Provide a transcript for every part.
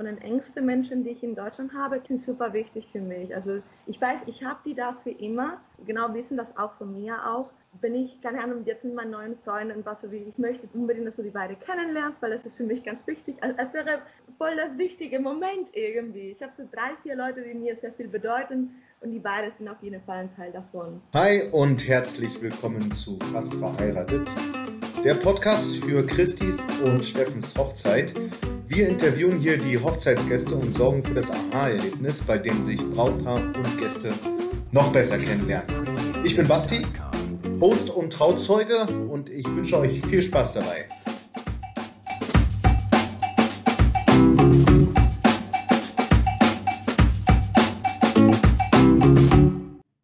von den engsten Menschen, die ich in Deutschland habe, sind super wichtig für mich. Also ich weiß, ich habe die dafür immer, genau wissen das auch von mir auch. Bin ich, keine Ahnung, jetzt mit meinen neuen Freunden, was so wie ich möchte unbedingt, dass du die beide kennenlernst, weil das ist für mich ganz wichtig. Also es wäre voll das wichtige Moment irgendwie. Ich habe so drei, vier Leute, die mir sehr viel bedeuten und die beiden sind auf jeden Fall ein Teil davon. Hi und herzlich willkommen zu Fast verheiratet, der Podcast für Christis und Steffens Hochzeit. Wir interviewen hier die Hochzeitsgäste und sorgen für das Aha-Erlebnis, bei dem sich Brautpaar und Gäste noch besser kennenlernen. Ich bin Basti, Host und Trauzeuge und ich wünsche euch viel Spaß dabei.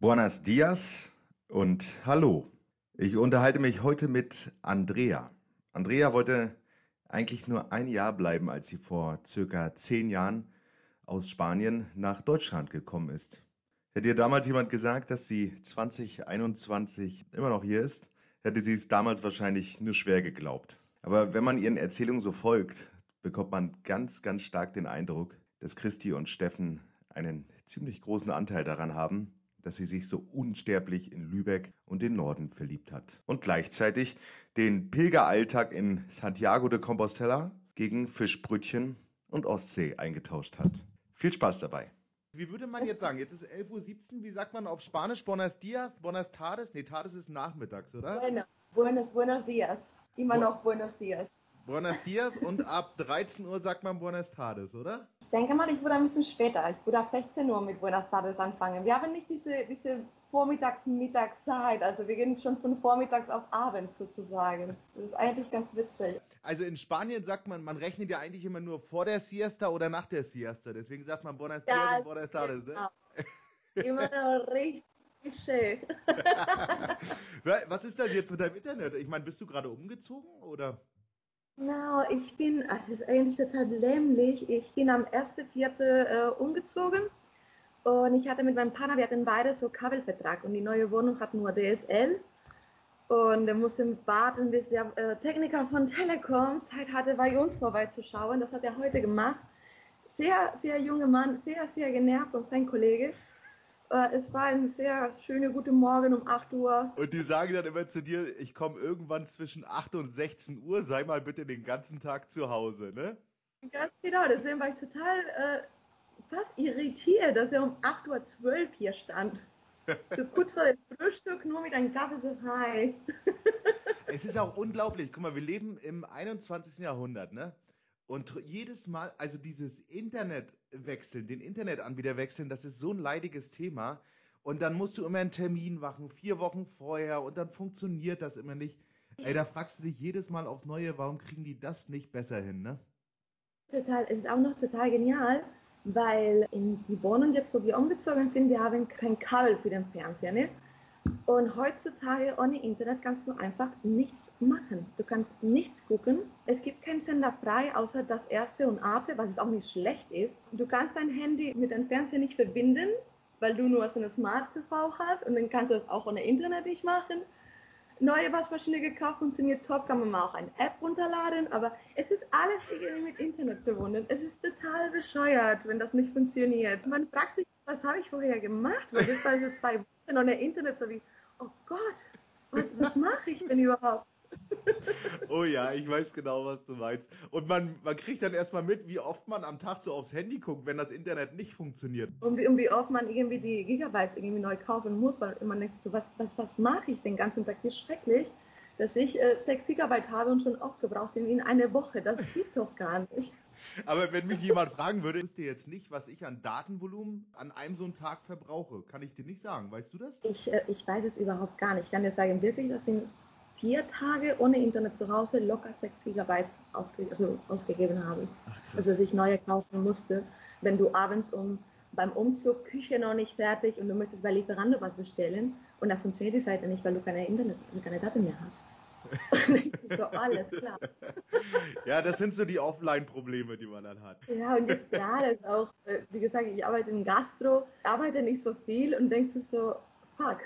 Buenos dias und hallo. Ich unterhalte mich heute mit Andrea. Andrea wollte eigentlich nur ein Jahr bleiben, als sie vor circa zehn Jahren aus Spanien nach Deutschland gekommen ist. Hätte ihr damals jemand gesagt, dass sie 2021 immer noch hier ist, hätte sie es damals wahrscheinlich nur schwer geglaubt. Aber wenn man ihren Erzählungen so folgt, bekommt man ganz, ganz stark den Eindruck, dass Christi und Steffen einen ziemlich großen Anteil daran haben, dass sie sich so unsterblich in Lübeck und den Norden verliebt hat. Und gleichzeitig den Pilgeralltag in Santiago de Compostela gegen Fischbrötchen und Ostsee eingetauscht hat. Viel Spaß dabei. Wie würde man jetzt sagen? Jetzt ist 11.17 Uhr. Wie sagt man auf Spanisch? Buenos dias? Buenas tardes? Nee, tardes ist nachmittags, oder? Buenos, buenos, buenos dias. Immer noch buenos dias. Buenos dias und ab 13 Uhr sagt man Buenos tardes, oder? Ich denke mal, ich würde ein bisschen später. Ich würde ab 16 Uhr mit Buenos tardes anfangen. Wir haben nicht diese, diese Vormittags-Mittagszeit. Also wir gehen schon von vormittags auf abends sozusagen. Das ist eigentlich ganz witzig. Also in Spanien sagt man, man rechnet ja eigentlich immer nur vor der Siesta oder nach der Siesta. Deswegen sagt man Buenos dias Ja, und Buenos tardes, ne? genau. Immer noch richtig schön. Was ist denn jetzt mit deinem Internet? Ich meine, bist du gerade umgezogen oder? Genau, ich bin, also es ist eigentlich total dämlich. Ich bin am 1.4. Äh, umgezogen und ich hatte mit meinem Partner, wir hatten beide so Kabelvertrag und die neue Wohnung hat nur DSL. Und wir mussten warten, bis der äh, Techniker von Telekom Zeit hatte, bei uns vorbeizuschauen. Das hat er heute gemacht. Sehr, sehr junger Mann, sehr, sehr genervt und sein Kollege. Äh, es war ein sehr schöner, guter Morgen um 8 Uhr. Und die sagen dann immer zu dir, ich komme irgendwann zwischen 8 und 16 Uhr, sei mal bitte den ganzen Tag zu Hause, ne? Ganz genau, deswegen war ich total äh, fast irritiert, dass er um 8.12 Uhr hier stand. So kurz vor dem Frühstück, nur mit einem Kaffee, so hi. Es ist auch unglaublich. Guck mal, wir leben im 21. Jahrhundert, ne? Und jedes Mal, also dieses Internet wechseln, den Internetanbieter wechseln, das ist so ein leidiges Thema. Und dann musst du immer einen Termin machen, vier Wochen vorher, und dann funktioniert das immer nicht. Ey, da fragst du dich jedes Mal aufs Neue, warum kriegen die das nicht besser hin, ne? Total, es ist auch noch total genial, weil in die Wohnung jetzt, wo wir umgezogen sind, wir haben kein Kabel für den Fernseher, ne? Und heutzutage ohne Internet kannst du einfach nichts machen. Du kannst nichts gucken. Es gibt keinen Sender frei, außer das erste und Arte, was es auch nicht schlecht ist. Du kannst dein Handy mit dem Fernseher nicht verbinden, weil du nur so eine Smart TV hast und dann kannst du das auch ohne Internet nicht machen. Neue Waschmaschine gekauft, funktioniert top, kann man mal auch eine App runterladen, aber es ist alles irgendwie mit Internet verbunden. Es ist total bescheuert, wenn das nicht funktioniert. Man fragt sich, was habe ich vorher gemacht? Weil jetzt war so zwei Wochen ohne Internet, so wie, oh Gott, was, was mache ich denn überhaupt? Oh ja, ich weiß genau, was du meinst. Und man, man kriegt dann erstmal mit, wie oft man am Tag so aufs Handy guckt, wenn das Internet nicht funktioniert. Und wie, und wie oft man irgendwie die Gigabytes irgendwie neu kaufen muss, weil man denkt so, was, was, was mache ich den ganzen Tag? Wie schrecklich, dass ich äh, 6 Gigabyte habe und schon aufgebraucht sind in einer Woche. Das geht doch gar nicht. Aber wenn mich jemand fragen würde, ich wüsste jetzt nicht, was ich an Datenvolumen an einem so einen Tag verbrauche. Kann ich dir nicht sagen. Weißt du das? Ich, äh, ich weiß es überhaupt gar nicht. Ich kann dir sagen, wirklich, das sind vier Tage ohne Internet zu Hause locker 6 Gigabytes aufge also ausgegeben habe. Ach. Also dass ich neue kaufen musste. Wenn du abends um beim Umzug Küche noch nicht fertig und du möchtest bei Lieferando was bestellen und da funktioniert die Seite nicht, weil du keine Internet, keine Daten mehr hast. So, alles klar. ja, das sind so die Offline-Probleme, die man dann hat. Ja, und jetzt gerade ist auch, äh, wie gesagt, ich arbeite in Gastro, arbeite nicht so viel und denkst du so, fuck,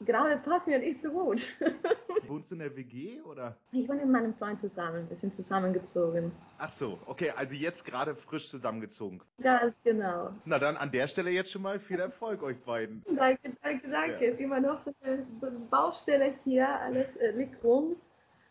gerade passt mir nicht so gut. Wohnst du in der WG oder? Ich wohne mit meinem Freund zusammen. Wir sind zusammengezogen. Ach so, okay, also jetzt gerade frisch zusammengezogen. Ganz genau. Na dann an der Stelle jetzt schon mal viel Erfolg euch beiden. Danke, danke, danke. Ja. Immer noch so eine Baustelle hier, alles äh, liegt rum.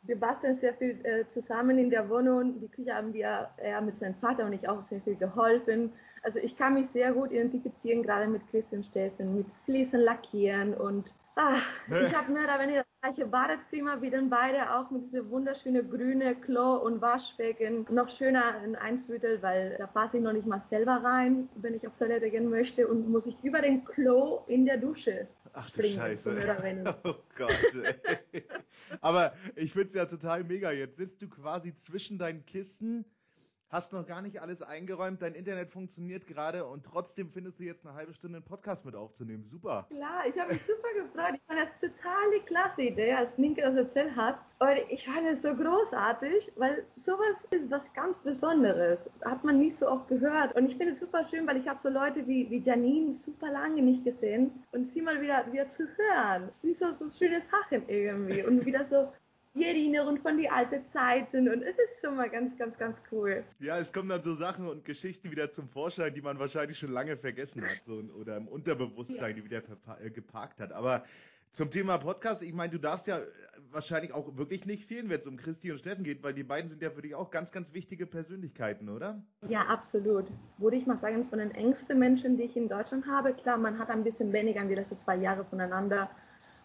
Wir basteln sehr viel äh, zusammen in der Wohnung. Die Küche haben wir, er mit seinem Vater und ich auch sehr viel geholfen. Also ich kann mich sehr gut identifizieren, gerade mit Christian Steffen, mit Fliesen lackieren und ach, ich habe mehr oder weniger das gleiche Badezimmer wie den beide, auch mit diesem wunderschönen grüne Klo und Waschbecken. Noch schöner ein Einsbüttel, weil da passe ich noch nicht mal selber rein, wenn ich auf Toilette gehen möchte und muss ich über den Klo in der Dusche Ach du Scheiße. Oh Gott. Ey. Aber ich finde es ja total mega. Jetzt sitzt du quasi zwischen deinen Kisten hast noch gar nicht alles eingeräumt, dein Internet funktioniert gerade und trotzdem findest du jetzt eine halbe Stunde einen Podcast mit aufzunehmen. Super. Klar, ich habe mich super gefreut. Ich fand das total die klasse Idee, als Ninke das erzählt hat. Und ich fand es so großartig, weil sowas ist was ganz Besonderes. Hat man nicht so oft gehört. Und ich finde es super schön, weil ich habe so Leute wie, wie Janine super lange nicht gesehen und sie mal wieder, wieder zu hören. Sie so, so schöne Sachen irgendwie und wieder so die Erinnerung von die alten Zeiten und es ist schon mal ganz, ganz, ganz cool. Ja, es kommen dann so Sachen und Geschichten wieder zum Vorschein, die man wahrscheinlich schon lange vergessen hat so, oder im Unterbewusstsein, ja. die wieder äh, geparkt hat. Aber zum Thema Podcast, ich meine, du darfst ja wahrscheinlich auch wirklich nicht fehlen, wenn es um Christi und Steffen geht, weil die beiden sind ja für dich auch ganz, ganz wichtige Persönlichkeiten, oder? Ja, absolut. Würde ich mal sagen, von den engsten Menschen, die ich in Deutschland habe, klar, man hat ein bisschen weniger an die letzten zwei Jahre voneinander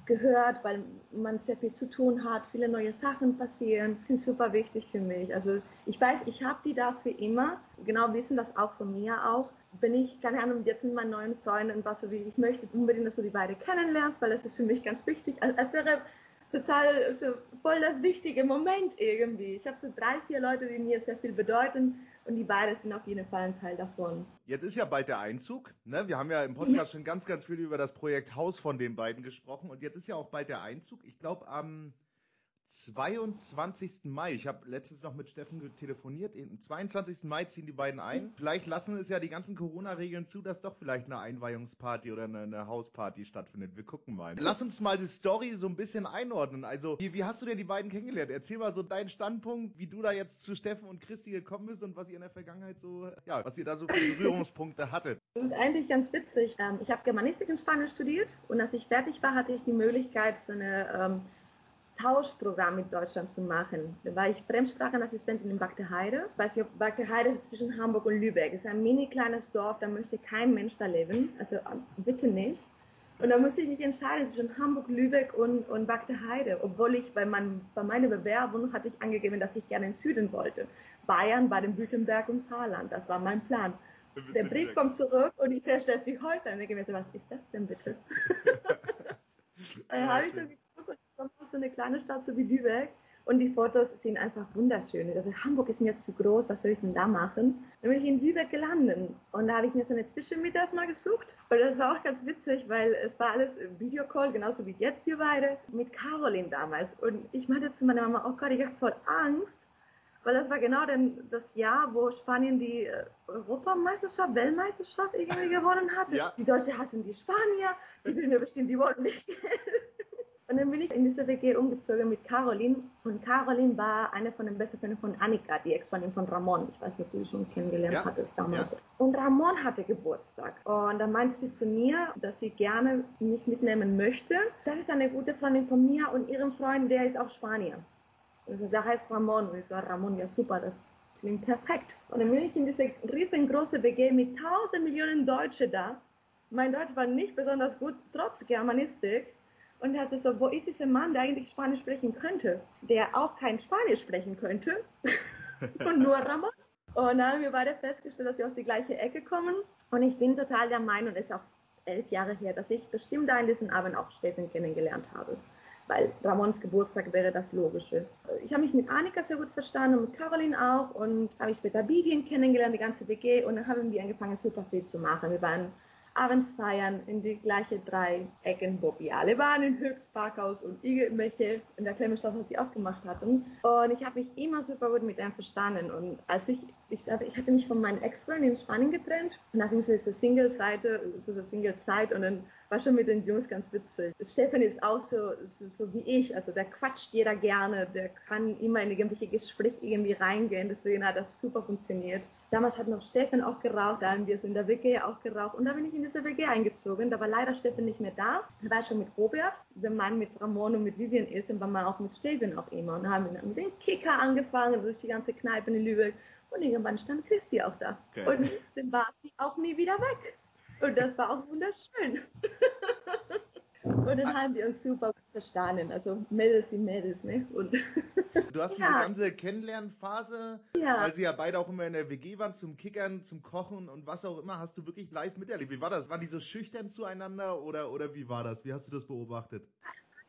gehört, weil man sehr viel zu tun hat, viele neue Sachen passieren, sind super wichtig für mich. Also ich weiß, ich habe die dafür immer, genau wissen das auch von mir auch. Bin ich, keine Ahnung, jetzt mit meinen neuen Freunden und was so wie ich möchte, unbedingt, dass du die beide kennenlernst, weil das ist für mich ganz wichtig. Also, es wäre total so voll das wichtige Moment irgendwie. Ich habe so drei, vier Leute, die mir sehr viel bedeuten und die beiden sind auf jeden Fall ein Teil davon. Jetzt ist ja bald der Einzug. Ne? Wir haben ja im Podcast schon ganz, ganz viel über das Projekt Haus von den beiden gesprochen und jetzt ist ja auch bald der Einzug. Ich glaube am 22. Mai. Ich habe letztens noch mit Steffen telefoniert. Am 22. Mai ziehen die beiden ein. Vielleicht lassen es ja die ganzen Corona-Regeln zu, dass doch vielleicht eine Einweihungsparty oder eine, eine, Hausparty stattfindet. Wir gucken mal. Lass uns mal die Story so ein bisschen einordnen. Also, wie, wie, hast du denn die beiden kennengelernt? Erzähl mal so deinen Standpunkt, wie du da jetzt zu Steffen und Christi gekommen bist und was ihr in der Vergangenheit so, ja, was ihr da so für Berührungspunkte hattet. Das ist eigentlich ganz witzig. Ähm, ich habe Germanistik in Spanien studiert und als ich fertig war, hatte ich die Möglichkeit, so eine ähm, Tauschprogramm mit Deutschland zu machen. Da war ich Fremdsprachenassistentin in Bagdeheide. Weiß ich, Bagdeheide ist zwischen Hamburg und Lübeck. Es ist ein mini kleines Dorf, da möchte kein Mensch da leben. Also ähm, bitte nicht. Und da musste ich mich entscheiden zwischen Hamburg, Lübeck und, und Bagdeheide. Obwohl ich bei, mein, bei meiner Bewerbung hatte ich angegeben, dass ich gerne in Süden wollte. Bayern, Baden-Württemberg und Saarland. Das war mein Plan. Der Brief weg. kommt zurück und ich sehe Schleswig-Holstein und denke mir so, was ist das denn bitte? dann habe ich dann kommst aus so eine kleine Stadt so wie Lübeck und die Fotos sind einfach wunderschön. Ich dachte, Hamburg ist mir zu groß, was soll ich denn da machen? Dann bin ich in Lübeck gelandet und da habe ich mir so eine Zwischenmiete erstmal gesucht. Und das war auch ganz witzig, weil es war alles Videocall, genauso wie jetzt wir beide, mit Caroline damals. Und ich meinte zu meiner Mama, oh Gott, ich habe voll Angst, weil das war genau denn das Jahr, wo Spanien die äh, Europameisterschaft, Weltmeisterschaft irgendwie gewonnen hatte. Ja. Die Deutsche hassen die Spanier, die will mir bestimmt, die wollten nicht Und dann bin ich in diese WG umgezogen mit Caroline. Und Caroline war eine von den besten Freunden von Annika, die Ex-Freundin von Ramon. Ich weiß nicht, ob du sie schon kennengelernt ja. hattest damals. Ja. Und Ramon hatte Geburtstag. Und dann meinte sie zu mir, dass sie gerne mich mitnehmen möchte. Das ist eine gute Freundin von mir und ihrem Freund, der ist auch Spanier. Also der heißt Ramon. Und ich so, Ramon, ja super, das klingt perfekt. Und dann bin ich in diese riesengroße WG mit tausend Millionen Deutsche da. Mein Deutsch war nicht besonders gut, trotz Germanistik und er hatte so, wo ist dieser Mann, der eigentlich Spanisch sprechen könnte, der auch kein Spanisch sprechen könnte und nur Ramon. Und dann haben wir beide festgestellt, dass wir aus der gleichen Ecke kommen. Und ich bin total der Meinung, es ist auch elf Jahre her, dass ich bestimmt da in diesem Abend auch Steffen kennengelernt habe. Weil Ramons Geburtstag wäre das Logische. Ich habe mich mit Annika sehr gut verstanden und mit Caroline auch. Und habe ich später Vivian kennengelernt, die ganze WG. Und dann haben wir angefangen, super viel zu machen. Wir waren abends feiern in die gleichen drei Ecken, wo wir alle waren, in Höchst, Parkhaus und irgendwelche in der Klemmenstadt, was sie auch gemacht hatten. Und ich habe mich immer super gut mit dem verstanden. Und als ich, ich, ich hatte mich von meinem Ex-Freund in Spanien getrennt, und dann ging so diese Single-Seite, so eine Single-Zeit und dann war schon mit den Jungs ganz witzig. Stefan ist auch so, so, so, wie ich, also der quatscht jeder gerne, der kann immer in irgendwelche Gespräche irgendwie reingehen, deswegen hat das super funktioniert. Damals hat noch Steffen auch geraucht, da haben wir so in der WG auch geraucht. Und da bin ich in diese WG eingezogen. Da war leider Steffen nicht mehr da. Er war schon mit Robert. Wenn man mit Ramon und mit Vivian ist, dann war man auch mit Steffen auch immer. Und dann haben wir dann mit dem Kicker angefangen, durch die ganze Kneipe in Lübeck. Und irgendwann stand Christi auch da. Okay. Und dann war sie auch nie wieder weg. Und das war auch wunderschön. Und dann haben wir uns super verstanden. Also Mädels sind Mädels, ne? Und du hast ja. diese ganze Kennenlernphase, ja. weil sie ja beide auch immer in der WG waren, zum Kickern, zum Kochen und was auch immer, hast du wirklich live miterlebt. Wie war das? Waren die so schüchtern zueinander oder, oder wie war das? Wie hast du das beobachtet?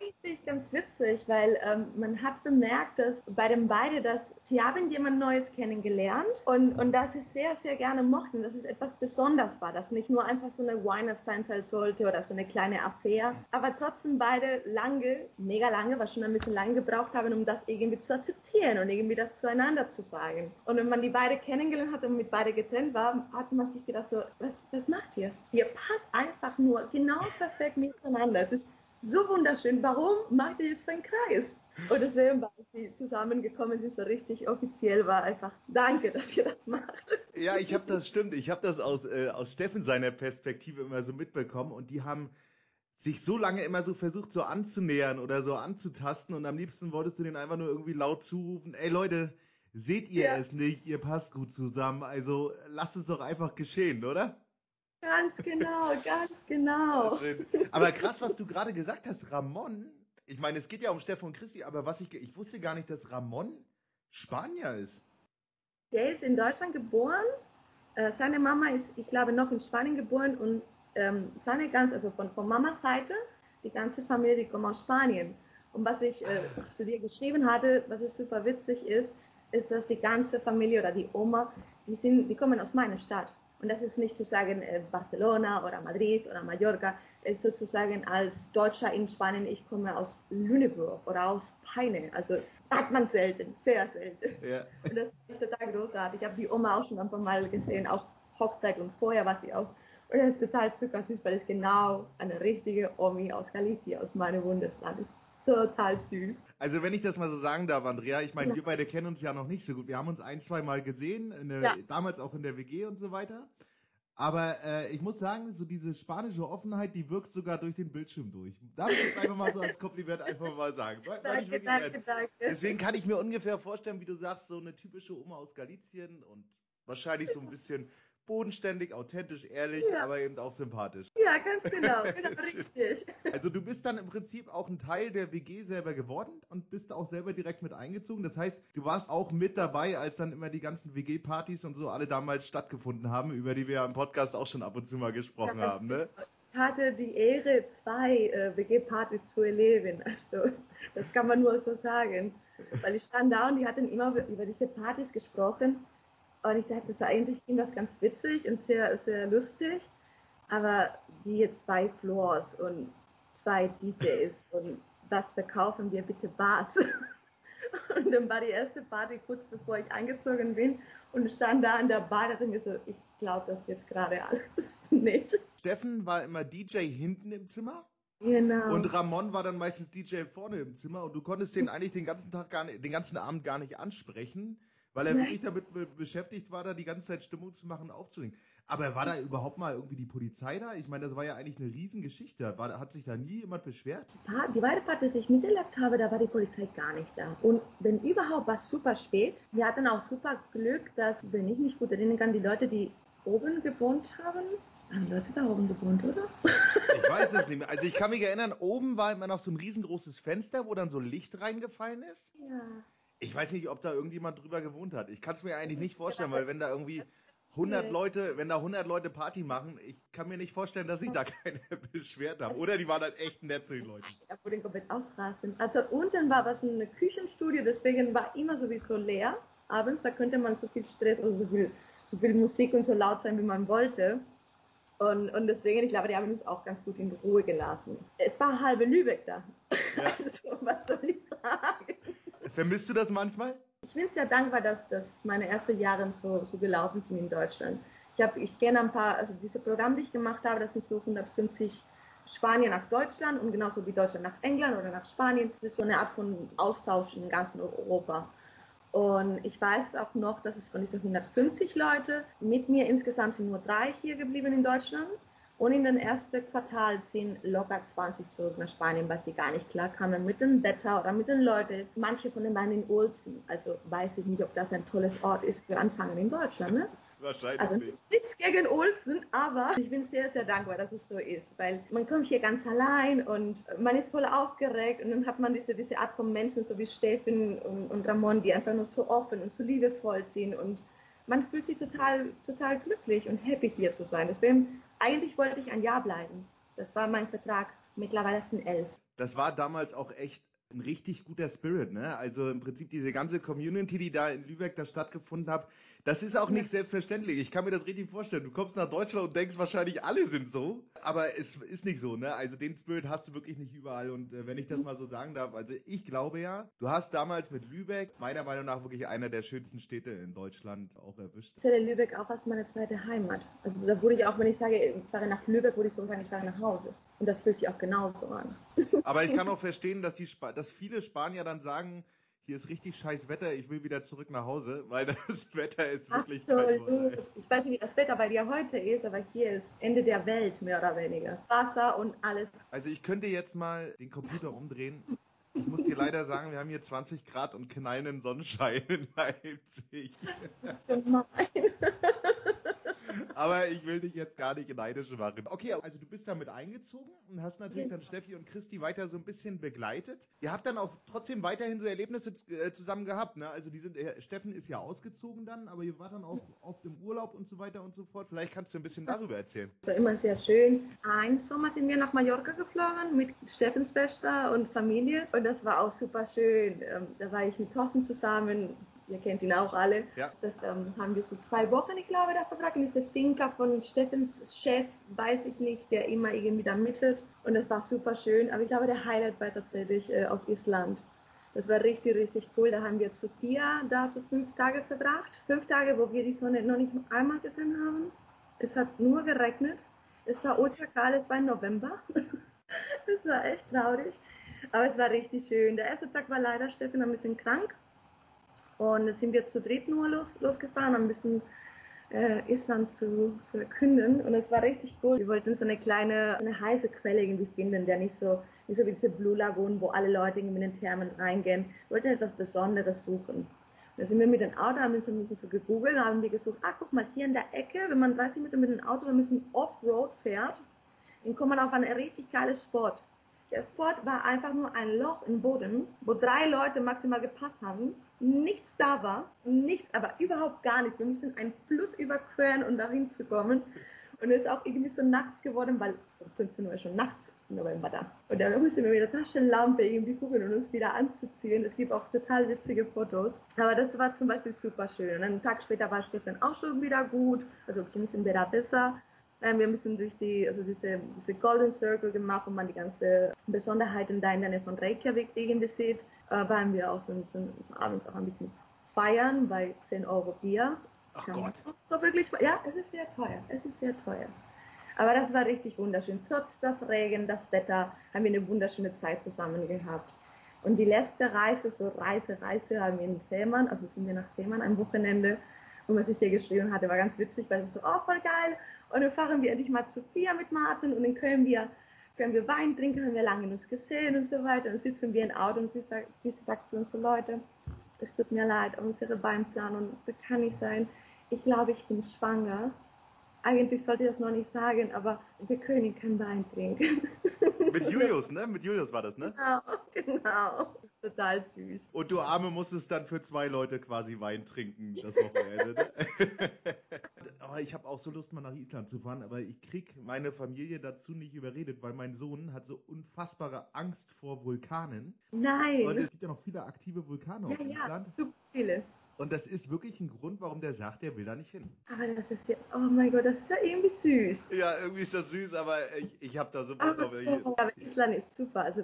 Eigentlich ganz witzig, weil ähm, man hat bemerkt, dass bei den beiden, dass sie haben jemand Neues kennengelernt und, und dass sie sehr, sehr gerne mochten, dass es etwas Besonderes war, dass nicht nur einfach so eine Wine-Time sein sollte oder so eine kleine Affäre, aber trotzdem beide lange, mega lange, was schon ein bisschen lange gebraucht haben, um das irgendwie zu akzeptieren und irgendwie das zueinander zu sagen. Und wenn man die beiden kennengelernt hat und mit beiden getrennt war, hat man sich gedacht so, was, was macht ihr? Ihr passt einfach nur genau perfekt miteinander. Es ist so wunderschön, warum macht ihr jetzt einen Kreis? Und deswegen, weil sie zusammengekommen sind, so richtig offiziell war einfach, danke, dass ihr das macht. Ja, ich habe das, stimmt, ich habe das aus, äh, aus Steffen seiner Perspektive immer so mitbekommen und die haben sich so lange immer so versucht, so anzunähern oder so anzutasten und am liebsten wolltest du denen einfach nur irgendwie laut zurufen, ey Leute, seht ihr ja. es nicht, ihr passt gut zusammen, also lasst es doch einfach geschehen, oder? Ganz genau, ganz genau. Aber krass, was du gerade gesagt hast, Ramon. Ich meine, es geht ja um Stefan Christi, aber was ich, ich wusste gar nicht, dass Ramon Spanier ist. Der ist in Deutschland geboren. Äh, seine Mama ist, ich glaube, noch in Spanien geboren und ähm, seine ganze, also von, von Mamas Seite, die ganze Familie, die kommt aus Spanien. Und was ich äh, zu dir geschrieben hatte, was es super witzig ist, ist, dass die ganze Familie oder die Oma, die sind, die kommen aus meiner Stadt. Und das ist nicht zu sagen äh, Barcelona oder Madrid oder Mallorca, es ist sozusagen als Deutscher in Spanien, ich komme aus Lüneburg oder aus Peine. Also hat man selten, sehr selten. Ja. Und das ist total großartig. Ich habe die Oma auch schon ein paar Mal gesehen, auch Hochzeit und vorher war sie auch. Und das ist total zuckersüß, weil es genau eine richtige Omi aus Galicia, aus meinem Bundesland ist total süß. Also wenn ich das mal so sagen darf, Andrea, ich meine, ja. wir beide kennen uns ja noch nicht so gut. Wir haben uns ein, zwei Mal gesehen, der, ja. damals auch in der WG und so weiter. Aber äh, ich muss sagen, so diese spanische Offenheit, die wirkt sogar durch den Bildschirm durch. Darf ich jetzt einfach mal so als Kompliment einfach mal sagen. danke, danke, danke. Deswegen kann ich mir ungefähr vorstellen, wie du sagst, so eine typische Oma aus Galizien und wahrscheinlich so ein bisschen bodenständig, authentisch, ehrlich, ja. aber eben auch sympathisch. Ja, ganz genau, genau richtig. Also du bist dann im Prinzip auch ein Teil der WG selber geworden und bist auch selber direkt mit eingezogen. Das heißt, du warst auch mit dabei, als dann immer die ganzen WG-Partys und so alle damals stattgefunden haben, über die wir ja im Podcast auch schon ab und zu mal gesprochen ja, haben, ne? Ich hatte die Ehre, zwei äh, WG-Partys zu erleben. Also das kann man nur so sagen. Weil ich stand da und die hatten immer über diese Partys gesprochen und ich dachte, das war eigentlich das ganz witzig und sehr, sehr lustig. Aber wie zwei Floors und zwei DJs und was verkaufen wir bitte Bars? Und dann war die erste Party kurz bevor ich eingezogen bin und stand da an der Bar und mir so, ich glaube das jetzt gerade alles nicht. Steffen war immer DJ hinten im Zimmer? Genau. Und Ramon war dann meistens DJ vorne im Zimmer und du konntest den eigentlich den ganzen Tag gar nicht, den ganzen Abend gar nicht ansprechen weil er wirklich damit beschäftigt war, da die ganze Zeit Stimmung zu machen, aufzulegen. Aber war da überhaupt mal irgendwie die Polizei da? Ich meine, das war ja eigentlich eine Riesengeschichte. War, hat sich da nie jemand beschwert? Die Partys, die ich miterlebt habe, da war die Polizei gar nicht da. Und wenn überhaupt, war es super spät. Wir hatten auch super Glück, dass, wenn ich mich gut erinnern kann, die Leute, die oben gewohnt haben, haben Leute da oben gewohnt, oder? Ich weiß es nicht mehr. Also ich kann mich erinnern, oben war immer noch so ein riesengroßes Fenster, wo dann so Licht reingefallen ist. Ja. Ich weiß nicht, ob da irgendjemand drüber gewohnt hat. Ich kann es mir eigentlich nicht vorstellen, weil wenn da irgendwie 100 Leute, wenn da 100 Leute Party machen, ich kann mir nicht vorstellen, dass sich da keine beschwert haben. Oder die waren halt echt nett zu den Leuten. Wo den komplett ausrasten. Also unten war was ein Küchenstudio, deswegen war immer sowieso leer. Abends, da könnte man so viel Stress, also so viel, so viel Musik und so laut sein, wie man wollte. Und, und deswegen, ich glaube, die haben uns auch ganz gut in Ruhe gelassen. Es war halbe Lübeck da. Ja. Also, was soll ich sagen? Vermisst du das manchmal? Ich bin sehr dankbar, dass, dass meine ersten Jahre so, so gelaufen sind in Deutschland. Ich, hab, ich kenne ein paar, also diese Programme, die ich gemacht habe, das sind so 150 Spanien nach Deutschland und genauso wie Deutschland nach England oder nach Spanien. Das ist so eine Art von Austausch in ganz Europa. Und ich weiß auch noch, dass es von diesen 150 Leute mit mir insgesamt sind nur drei hier geblieben in Deutschland. Und in den ersten Quartal sind locker 20 zurück nach Spanien, weil sie gar nicht klar kamen mit dem Wetter oder mit den Leuten. Manche von denen waren in Ulzen. Also weiß ich nicht, ob das ein tolles Ort ist für Anfangen in Deutschland. Ne? Wahrscheinlich also nicht. nichts gegen Ulzen, aber ich bin sehr, sehr dankbar, dass es so ist, weil man kommt hier ganz allein und man ist voll aufgeregt und dann hat man diese, diese Art von Menschen, so wie Steffen und, und Ramon, die einfach nur so offen und so liebevoll sind und man fühlt sich total, total glücklich und happy hier zu sein. Deswegen, eigentlich wollte ich ein Jahr bleiben. Das war mein Vertrag. Mittlerweile sind elf. Das war damals auch echt ein richtig guter Spirit, ne? Also im Prinzip diese ganze Community, die da in Lübeck da stattgefunden hat, das ist auch nicht selbstverständlich. Ich kann mir das richtig vorstellen. Du kommst nach Deutschland und denkst wahrscheinlich, alle sind so. Aber es ist nicht so, ne? Also den Spirit hast du wirklich nicht überall. Und äh, wenn ich das mal so sagen darf, also ich glaube ja, du hast damals mit Lübeck meiner Meinung nach wirklich einer der schönsten Städte in Deutschland auch erwischt. Ich zähle Lübeck auch als meine zweite Heimat. Also da wurde ich auch, wenn ich sage, ich fahre nach Lübeck, würde ich so sagen, ich fahre nach Hause. Und das fühlt sich auch genauso an. Aber ich kann auch verstehen, dass, die dass viele Spanier dann sagen, hier ist richtig scheiß Wetter, ich will wieder zurück nach Hause, weil das Wetter ist wirklich Absolut. Ich weiß nicht, wie das Wetter bei dir heute ist, aber hier ist Ende der Welt, mehr oder weniger. Wasser und alles. Also ich könnte jetzt mal den Computer umdrehen. Ich muss dir leider sagen, wir haben hier 20 Grad und knallenden Sonnenschein in Leipzig. Gemein. Aber ich will dich jetzt gar nicht neidisch machen. Okay, also du bist damit eingezogen und hast natürlich dann Steffi und Christi weiter so ein bisschen begleitet. Ihr habt dann auch trotzdem weiterhin so Erlebnisse äh, zusammen gehabt, ne? Also die sind, äh, Steffen ist ja ausgezogen dann, aber ihr wart dann auch oft im Urlaub und so weiter und so fort. Vielleicht kannst du ein bisschen darüber erzählen. Das war immer sehr schön. Ein Sommer sind wir nach Mallorca geflogen mit Steffens Schwester und Familie und das war auch super schön. Ähm, da war ich mit Thorsten zusammen ihr kennt ihn auch alle. Ja. Das ähm, haben wir so zwei Wochen, ich glaube, da verbracht. In diese Finca von Steffens Chef, weiß ich nicht, der immer irgendwie da mittelt. Und das war super schön. Aber ich glaube, der Highlight war tatsächlich äh, auf Island. Das war richtig, richtig cool. Da haben wir zu vier da so fünf Tage verbracht. Fünf Tage, wo wir die Sonne noch nicht einmal gesehen haben. Es hat nur geregnet. Es war ultra kalt, es war im November. Es war echt traurig. Aber es war richtig schön. Der erste Tag war leider Steffen ein bisschen krank. Und da sind wir zu dritt nur los, losgefahren, ein bisschen äh, Island zu, zu erkunden. Und es war richtig cool. Wir wollten so eine kleine, eine heiße Quelle irgendwie finden, der nicht so, nicht so wie diese Blue Lagoon, wo alle Leute in den Thermen reingehen. Wir wollten etwas Besonderes suchen. Da sind wir mit dem Auto, haben wir so ein bisschen so gegoogelt, haben wir gesucht, ah, guck mal, hier in der Ecke, wenn man 30 Meter mit dem Auto ein bisschen Offroad fährt, dann kommt man auf einen richtig geiles Spot. Der Spot war einfach nur ein Loch im Boden, wo drei Leute maximal gepasst haben. Nichts da war, nichts, aber überhaupt gar nichts. Wir mussten einen Fluss überqueren, um dahin zu kommen. Und es ist auch irgendwie so nachts geworden, weil um 15 Uhr schon nachts im November da. Und dann mussten wir mit der Taschenlampe irgendwie gucken und uns wieder anzuziehen. Es gibt auch total witzige Fotos. Aber das war zum Beispiel super schön. Und einen Tag später war Stefan auch schon wieder gut. Also ging es ihm wieder besser. Ähm, wir haben ein bisschen durch die, also diese, diese Golden Circle gemacht, wo man die ganze Besonderheiten da in der Nähe von Reykjavik irgendwie sieht. Äh, waren wir auch so, so, so, abends auch ein bisschen feiern bei 10 Euro Bier. Ach Gott. War wirklich, ja, es ist sehr teuer. Es ist sehr teuer. Aber das war richtig wunderschön. Trotz des Regen, das Wetter, haben wir eine wunderschöne Zeit zusammen gehabt. Und die letzte Reise, so Reise, Reise, haben wir in Fehmarn, also sind wir nach Fehmarn am Wochenende. Und was ich dir geschrieben hatte, war ganz witzig, weil es so, oh, voll geil. Und dann fahren wir endlich mal zu vier mit Martin und dann können wir, können wir Wein trinken, haben wir lange uns gesehen und so weiter. Und dann sitzen wir im Auto und Chris sagt zu uns so, Leute, es tut mir leid, unsere Weinplanung kann nicht sein. Ich glaube, ich bin schwanger eigentlich sollte ich das noch nicht sagen, aber wir können keinen Wein trinken. Mit Julius, ne? Mit Julius war das, ne? Genau, genau. Total süß. Und du Arme musstest dann für zwei Leute quasi Wein trinken, das Wochenende. Ne? aber ich habe auch so Lust, mal nach Island zu fahren, aber ich krieg meine Familie dazu nicht überredet, weil mein Sohn hat so unfassbare Angst vor Vulkanen. Nein. Und es gibt ja noch viele aktive Vulkane ja, auf Island. Ja, super viele. Und das ist wirklich ein Grund, warum der sagt, er will da nicht hin. Aber das ist ja, oh mein Gott, das ist ja irgendwie süß. Ja, irgendwie ist das süß, aber ich, ich habe da so Bock drauf. Aber Island ist super. Also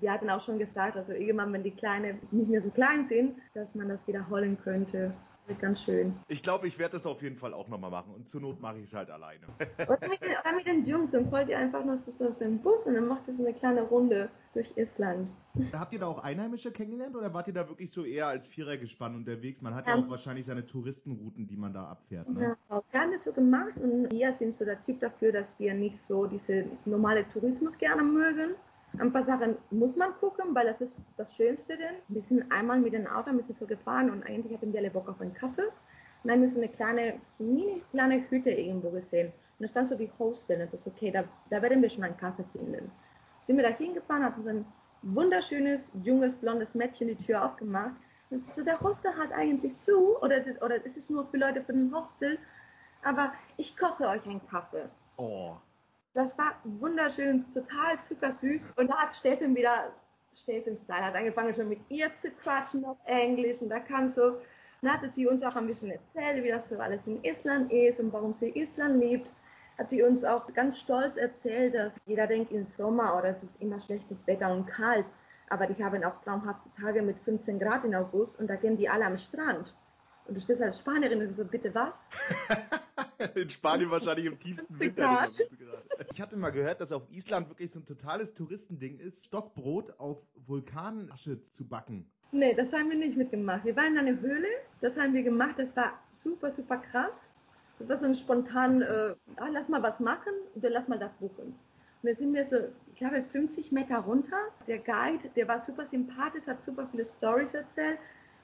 wir hatten auch schon gesagt, also irgendwann, wenn die Kleinen nicht mehr so klein sind, dass man das wiederholen könnte ganz schön. Ich glaube, ich werde das auf jeden Fall auch nochmal machen und zur Not mache ich es halt alleine. Oder mit, oder mit den Jungs, sonst wollt ihr einfach nur so auf den Bus und dann macht ihr so eine kleine Runde durch Island. Habt ihr da auch Einheimische kennengelernt oder wart ihr da wirklich so eher als Vierergespann unterwegs? Man hat ja, ja auch wahrscheinlich seine Touristenrouten, die man da abfährt. Ne? Ja, auch gerne so gemacht und wir sind so der Typ dafür, dass wir nicht so diese normale Tourismus gerne mögen ein paar Sachen muss man gucken, weil das ist das Schönste denn. Wir sind einmal mit dem Auto ein bisschen so gefahren und eigentlich hatten wir alle Bock auf einen Kaffee. Und dann haben wir so eine kleine, mini kleine Hütte irgendwo gesehen. Und da stand so die Hostel und das ist okay, da, da werden wir schon einen Kaffee finden. Sind wir da hingefahren, hat uns ein wunderschönes, junges, blondes Mädchen die Tür aufgemacht. Und so, der Hostel hat eigentlich zu, oder ist, es, oder ist es nur für Leute für den Hostel, aber ich koche euch einen Kaffee. Oh. Das war wunderschön, total zuckersüß. Und da hat Steffen wieder, Steffens Style, hat angefangen schon mit ihr zu quatschen auf Englisch. Und da kam so, dann hatte sie uns auch ein bisschen erzählt, wie das so alles in Island ist und warum sie Island liebt. Hat sie uns auch ganz stolz erzählt, dass jeder denkt im Sommer oder es ist immer schlechtes Wetter und kalt. Aber die haben auch traumhafte Tage mit 15 Grad in August und da gehen die alle am Strand. Und du stehst als Spanierin und so, bitte was? In Spanien wahrscheinlich im tiefsten Winter. Ich hatte mal gehört, dass auf Island wirklich so ein totales Touristending ist, Stockbrot auf Vulkanasche zu backen. Nee, das haben wir nicht mitgemacht. Wir waren in einer Höhle, das haben wir gemacht, das war super, super krass. Das war so ein spontan, äh, ah, lass mal was machen, dann lass mal das buchen. Und dann sind wir so, ich glaube, 50 Meter runter. Der Guide, der war super sympathisch, hat super viele Stories erzählt.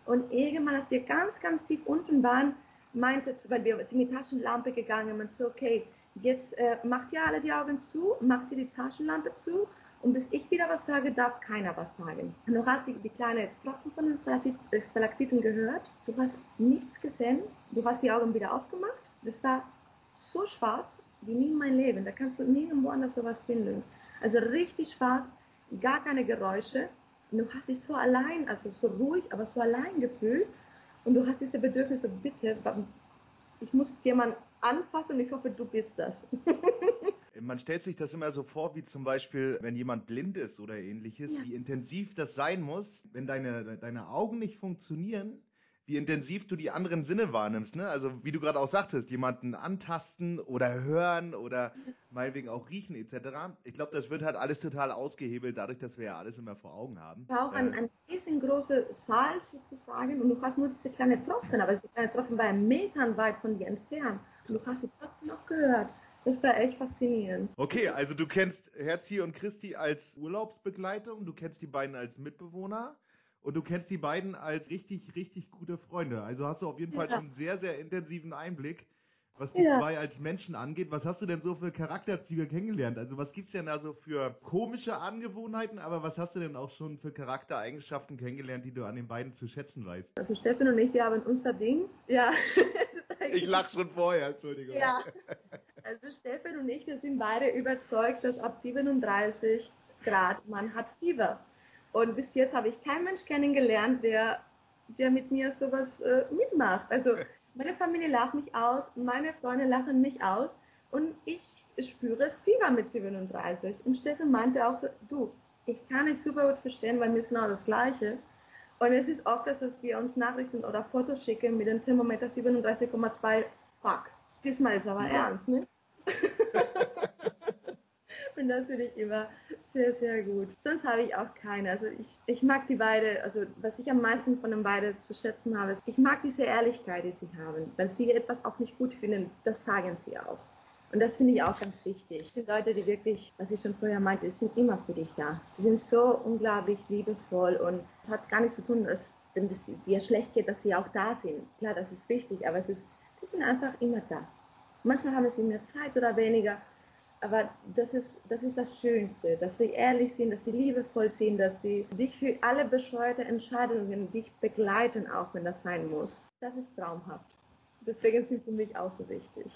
Und irgendwann, als wir ganz, ganz tief unten waren, meinte, weil wir sind mit Taschenlampe gegangen und so, okay, jetzt äh, macht ihr alle die Augen zu, macht ihr die Taschenlampe zu und bis ich wieder was sage, darf keiner was sagen. Und du hast die, die kleine Tropfen von den Stalaktiten gehört, du hast nichts gesehen, du hast die Augen wieder aufgemacht, das war so schwarz wie nie in meinem Leben, da kannst du nirgendwo anders sowas finden. Also richtig schwarz, gar keine Geräusche und du hast dich so allein, also so ruhig, aber so allein gefühlt. Und du hast diese Bedürfnisse, bitte, ich muss jemanden anfassen und ich hoffe, du bist das. Man stellt sich das immer so vor, wie zum Beispiel, wenn jemand blind ist oder ähnliches, ja. wie intensiv das sein muss, wenn deine, deine Augen nicht funktionieren, wie intensiv du die anderen Sinne wahrnimmst. Ne? Also wie du gerade auch sagtest, jemanden antasten oder hören oder meinetwegen auch riechen etc. Ich glaube, das wird halt alles total ausgehebelt, dadurch, dass wir ja alles immer vor Augen haben. War auch ein, äh, ein riesengroßer Saal sozusagen und du hast nur diese kleinen Tropfen, aber diese kleinen Tropfen waren Metern weit von dir entfernt und du hast sie trotzdem noch gehört. Das war echt faszinierend. Okay, also du kennst Herzi und Christi als Urlaubsbegleitung, du kennst die beiden als Mitbewohner. Und du kennst die beiden als richtig, richtig gute Freunde. Also hast du auf jeden ja. Fall schon einen sehr, sehr intensiven Einblick, was die ja. zwei als Menschen angeht. Was hast du denn so für Charakterzüge kennengelernt? Also was gibt's denn da so für komische Angewohnheiten, aber was hast du denn auch schon für Charaktereigenschaften kennengelernt, die du an den beiden zu schätzen weißt? Also Steffen und ich, wir haben unser Ding. Ja. ich lach schon vorher, Entschuldigung. Ja. Also Steffen und ich, wir sind beide überzeugt, dass ab 37 Grad man hat Fieber. Und bis jetzt habe ich keinen Mensch kennengelernt, der, der mit mir sowas äh, mitmacht. Also meine Familie lacht mich aus, meine Freunde lachen mich aus und ich spüre Fieber mit 37. Und Steffen meinte auch so, du, ich kann dich super gut verstehen, weil mir ist genau das Gleiche. Und es ist oft, dass wir uns Nachrichten oder Fotos schicken mit dem Thermometer 37,2. Fuck. Diesmal ist aber ja. ernst, ne? Und das finde immer sehr, sehr gut. Sonst habe ich auch keine. Also ich, ich mag die beide, also was ich am meisten von den beiden zu schätzen habe, ist, ich mag diese Ehrlichkeit, die sie haben. Wenn sie etwas auch nicht gut finden, das sagen sie auch. Und das finde ich auch ganz wichtig. Die Leute, die wirklich, was ich schon vorher meinte, sind immer für dich da. Die sind so unglaublich liebevoll und es hat gar nichts zu tun, dass, wenn es dir schlecht geht, dass sie auch da sind. Klar, das ist wichtig, aber es ist, die sind einfach immer da. Manchmal haben sie mehr Zeit oder weniger aber das ist, das ist das Schönste, dass sie ehrlich sind, dass sie liebevoll sind, dass sie dich für alle bescheuerte Entscheidungen dich begleiten, auch wenn das sein muss. Das ist traumhaft. Deswegen sind für mich auch so wichtig.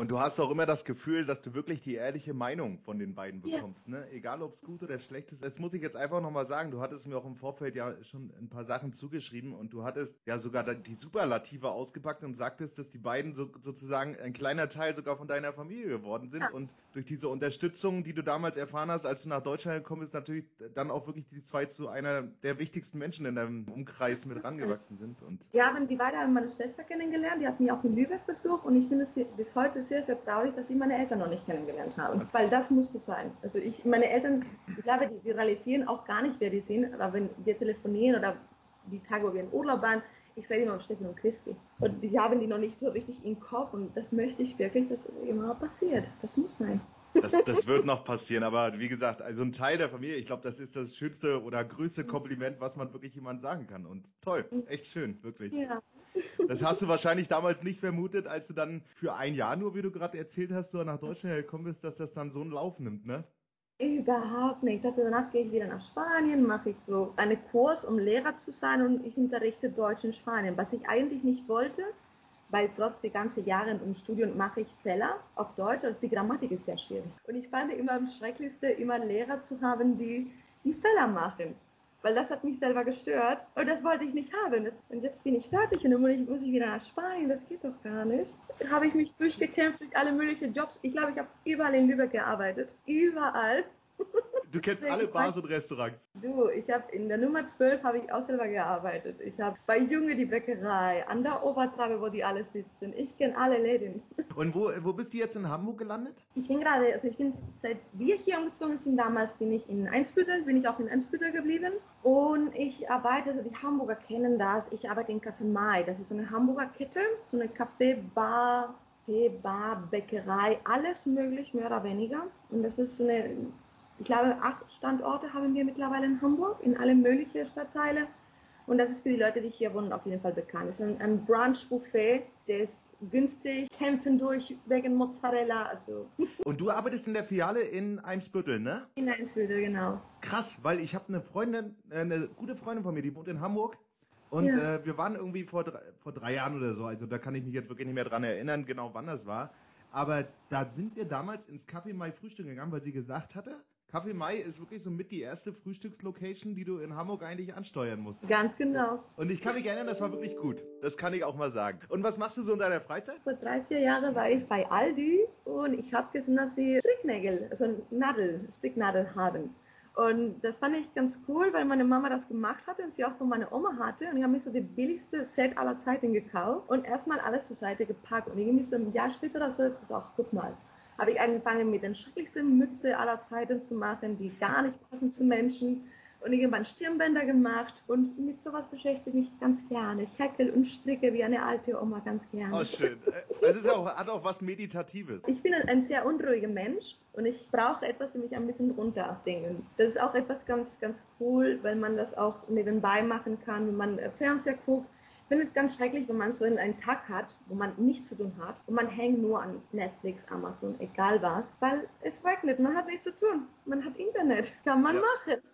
Und du hast auch immer das Gefühl, dass du wirklich die ehrliche Meinung von den beiden bekommst, ja. ne? Egal ob es gut oder schlecht ist. Jetzt muss ich jetzt einfach nochmal sagen, du hattest mir auch im Vorfeld ja schon ein paar Sachen zugeschrieben und du hattest ja sogar die Superlative ausgepackt und sagtest, dass die beiden so, sozusagen ein kleiner Teil sogar von deiner Familie geworden sind. Ja. Und durch diese Unterstützung, die du damals erfahren hast, als du nach Deutschland gekommen bist, natürlich dann auch wirklich die zwei zu einer der wichtigsten Menschen in deinem Umkreis mit rangewachsen sind. Und ja, die beiden haben meine Schwester kennengelernt, die hat mich auch in Lübeck besucht und ich finde es bis heute sehr, sehr traurig, dass ich meine Eltern noch nicht kennengelernt habe. Weil das musste sein. Also ich, meine Eltern, ich glaube, die, die realisieren auch gar nicht, wer die sind, aber wenn wir telefonieren oder die Tage, wo wir in Urlaub waren, ich rede immer mit Stefan und Christi. Und die haben die noch nicht so richtig im Kopf und das möchte ich wirklich, dass es immer passiert. Das muss sein. Das, das wird noch passieren, aber wie gesagt, also ein Teil der Familie, ich glaube, das ist das schönste oder größte Kompliment, was man wirklich jemand sagen kann. Und toll, echt schön, wirklich. Ja. Das hast du wahrscheinlich damals nicht vermutet, als du dann für ein Jahr nur, wie du gerade erzählt hast, so nach Deutschland gekommen bist, dass das dann so einen Lauf nimmt, ne? Überhaupt nicht. Ich dachte, danach gehe ich wieder nach Spanien, mache ich so einen Kurs, um Lehrer zu sein und ich unterrichte Deutsch in Spanien, was ich eigentlich nicht wollte, weil trotz der ganzen Jahre im Studium mache ich Fälle auf Deutsch und die Grammatik ist sehr schwierig. Und ich fand immer am schrecklichsten, immer Lehrer zu haben, die die Fälle machen. Weil das hat mich selber gestört und das wollte ich nicht haben. Und jetzt bin ich fertig und dann muss ich, wieder nach Spanien. Das geht doch gar nicht. Habe ich mich durchgekämpft durch alle möglichen Jobs. Ich glaube, ich habe überall in Lübeck gearbeitet. Überall. Du kennst alle Bars und Restaurants. Du, ich habe in der Nummer 12 habe ich auch selber gearbeitet. Ich habe bei Junge die Bäckerei, an der Obertrabe, wo die alle sitzen. Ich kenne alle Läden. Und wo, wo bist du jetzt in Hamburg gelandet? Ich bin gerade, also ich bin seit wir hier umgezogen sind, damals bin ich in Einsbüttel, bin ich auch in Einsbüttel geblieben. Und ich arbeite, also die Hamburger kennen das, ich arbeite in Café Mai. Das ist so eine Hamburger Kette, so eine Kaffee-Bar, Bar, Bäckerei, alles möglich, mehr oder weniger. Und das ist so eine ich glaube, acht Standorte haben wir mittlerweile in Hamburg, in alle möglichen Stadtteile. Und das ist für die Leute, die hier wohnen, auf jeden Fall bekannt. Es ist ein, ein Brunch-Buffet, der ist günstig, kämpfen durch wegen Mozzarella. Also. Und du arbeitest in der Filiale in Eimsbüttel, ne? In Eimsbüttel, genau. Krass, weil ich habe eine Freundin, äh, eine gute Freundin von mir, die wohnt in Hamburg. Und ja. äh, wir waren irgendwie vor drei, vor drei Jahren oder so, also da kann ich mich jetzt wirklich nicht mehr dran erinnern, genau wann das war. Aber da sind wir damals ins Café Mai Frühstück gegangen, weil sie gesagt hatte, Kaffee Mai ist wirklich so mit die erste Frühstückslocation, die du in Hamburg eigentlich ansteuern musst. Ganz genau. Und ich kann mich erinnern, das war wirklich gut. Das kann ich auch mal sagen. Und was machst du so in deiner Freizeit? Vor drei, vier Jahren war ich bei Aldi und ich habe gesehen, dass sie Stricknägel, also Nadel, Stricknadel haben. Und das fand ich ganz cool, weil meine Mama das gemacht hatte und sie auch von meiner Oma hatte. Und ich habe mir so die billigste Set aller Zeiten gekauft und erstmal alles zur Seite gepackt. Und irgendwie so ein Jahr später, das ist auch, guck mal, habe ich angefangen mit den schrecklichsten Mütze aller Zeiten zu machen, die gar nicht passen zu Menschen. Und irgendwann Stirnbänder gemacht und mit sowas beschäftige ich mich ganz gerne. Ich häkel und stricke wie eine alte Oma ganz gerne. Oh, schön. Äh, es ist auch, hat auch was Meditatives. Ich bin ein sehr unruhiger Mensch und ich brauche etwas, die mich ein bisschen runterbringen. Das ist auch etwas ganz, ganz cool, weil man das auch nebenbei machen kann, wenn man Fernseher guckt finde es ganz schrecklich, wenn man so einen Tag hat, wo man nichts zu tun hat und man hängt nur an Netflix, Amazon, egal was, weil es regnet, man hat nichts zu tun, man hat Internet, kann man ja. machen.